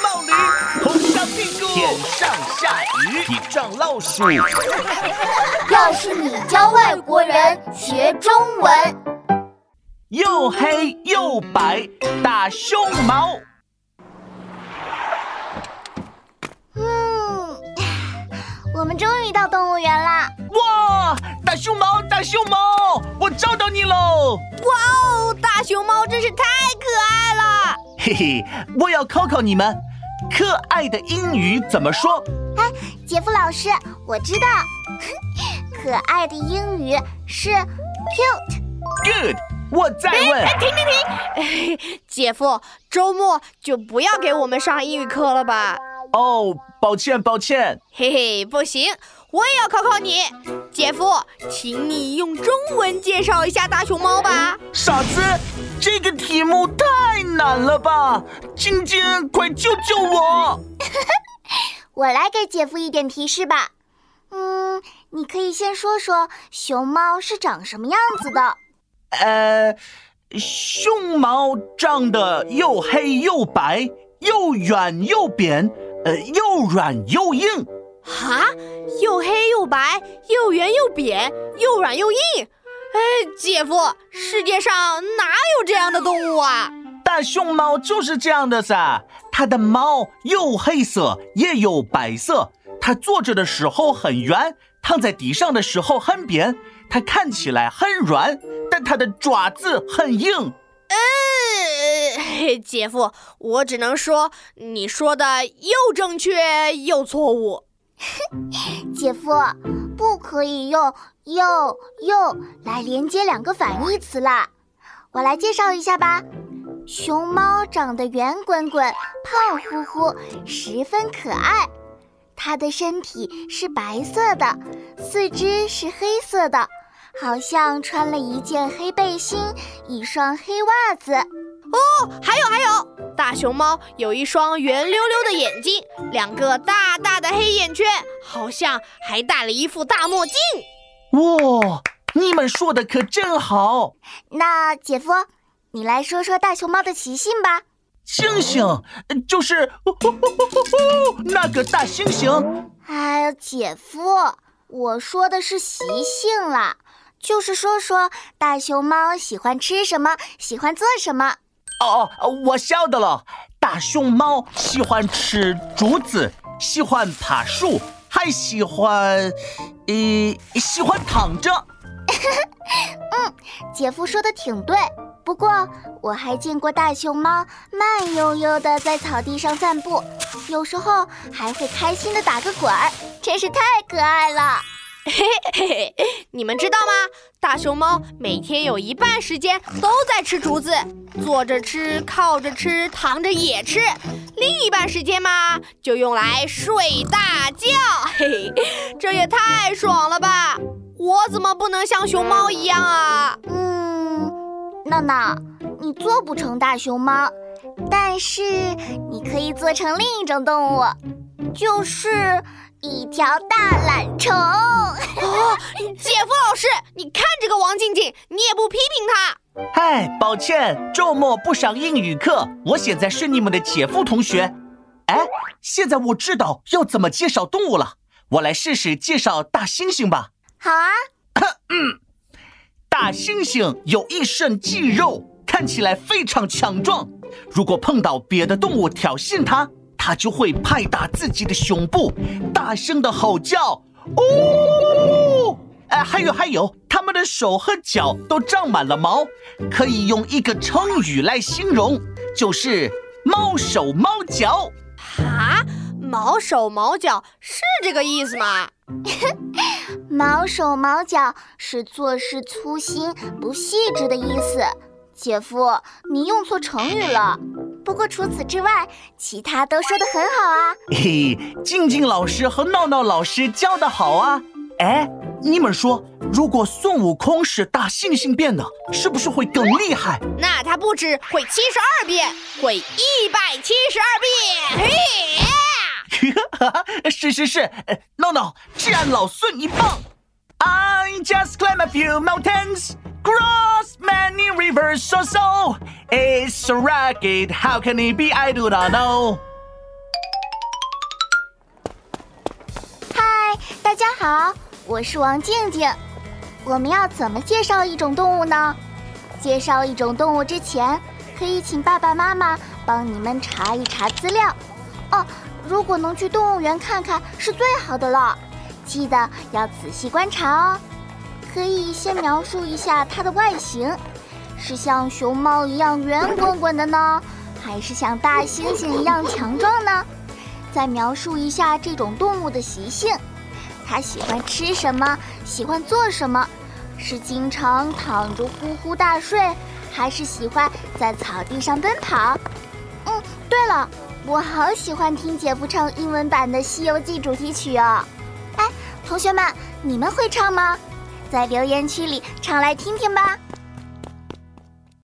冒驴，头上屁股，天上下雨，地上老鼠。要是你教外国人学中文，又黑又白大熊猫。嗯，我们终于到动物园啦！哇，大熊猫，大熊猫，我找到你喽！哇哦，大熊猫真是太可爱了！嘿嘿，我要考考你们，可爱的英语怎么说？哎，杰夫老师，我知道，可爱的英语是 cute。Good，我再问。哎，停停停！姐夫，周末就不要给我们上英语课了吧？哦，抱歉抱歉。嘿嘿，不行，我也要考考你，姐夫，请你用中文介绍一下大熊猫吧。傻子，这个题目太难了吧！晶晶，快救救我！我来给姐夫一点提示吧。嗯，你可以先说说熊猫是长什么样子的。呃，熊猫长得又黑又白，又圆又扁，呃，又软又硬。哈，又黑又白，又圆又扁，又软又硬。哎，姐夫，世界上哪有这样的动物啊？大熊猫就是这样的噻，它的毛有黑色也有白色，它坐着的时候很圆，躺在地上的时候很扁，它看起来很软，但它的爪子很硬。呃，姐夫，我只能说你说的又正确又错误。姐夫，不可以用又又来连接两个反义词啦。我来介绍一下吧。熊猫长得圆滚滚、胖乎乎，十分可爱。它的身体是白色的，四肢是黑色的，好像穿了一件黑背心，一双黑袜子。哦，还有还有，大熊猫有一双圆溜溜的眼睛，两个大大的黑眼圈，好像还戴了一副大墨镜。哇，你们说的可真好。那姐夫。你来说说大熊猫的习性吧。猩猩就是呼呼呼呼呼那个大猩猩。哎呀，姐夫，我说的是习性啦，就是说说大熊猫喜欢吃什么，喜欢做什么。哦哦，我晓得了，大熊猫喜欢吃竹子，喜欢爬树，还喜欢，呃，喜欢躺着。嗯，姐夫说的挺对。不过，我还见过大熊猫慢悠悠地在草地上散步，有时候还会开心地打个滚儿，真是太可爱了。嘿嘿嘿，你们知道吗？大熊猫每天有一半时间都在吃竹子，坐着吃，靠着吃，躺着也吃，另一半时间嘛，就用来睡大觉。嘿嘿，这也太爽了吧！我怎么不能像熊猫一样啊？嗯闹闹，你做不成大熊猫，但是你可以做成另一种动物，就是一条大懒虫。哦，姐夫老师，你看这个王静静，你也不批评她。嗨，抱歉，周末不上英语课，我现在是你们的姐夫同学。哎，现在我知道要怎么介绍动物了，我来试试介绍大猩猩吧。好啊。嗯。大猩猩有一身肌肉，看起来非常强壮。如果碰到别的动物挑衅它，它就会拍打自己的胸部，大声的吼叫。哦，哎，还有还有，它们的手和脚都长满了毛，可以用一个成语来形容，就是毛手毛脚。哈，毛手毛脚是这个意思吗？毛手毛脚是做事粗心不细致的意思，姐夫，你用错成语了。不过除此之外，其他都说的很好啊。嘿，静静老师和闹闹老师教的好啊。哎，你们说，如果孙悟空是大猩猩变的，是不是会更厉害？那他不止会七十二变，会一百七十二变。嘿。是是是，闹闹，只俺老孙一棒。I just climb a few mountains, cross many rivers so so. It's ragged how can it be? I do not know. hi 大家好我是王静静。我们要怎么介绍一种动物呢？介绍一种动物之前可以请爸爸妈妈帮你们查一查资料。哦如果能去动物园看看是最好的了。记得要仔细观察哦。先描述一下它的外形，是像熊猫一样圆滚滚的呢，还是像大猩猩一样强壮呢？再描述一下这种动物的习性，它喜欢吃什么，喜欢做什么，是经常躺着呼呼大睡，还是喜欢在草地上奔跑？嗯，对了，我好喜欢听姐夫唱英文版的《西游记》主题曲哦。哎，同学们，你们会唱吗？在留言区里唱来听听吧。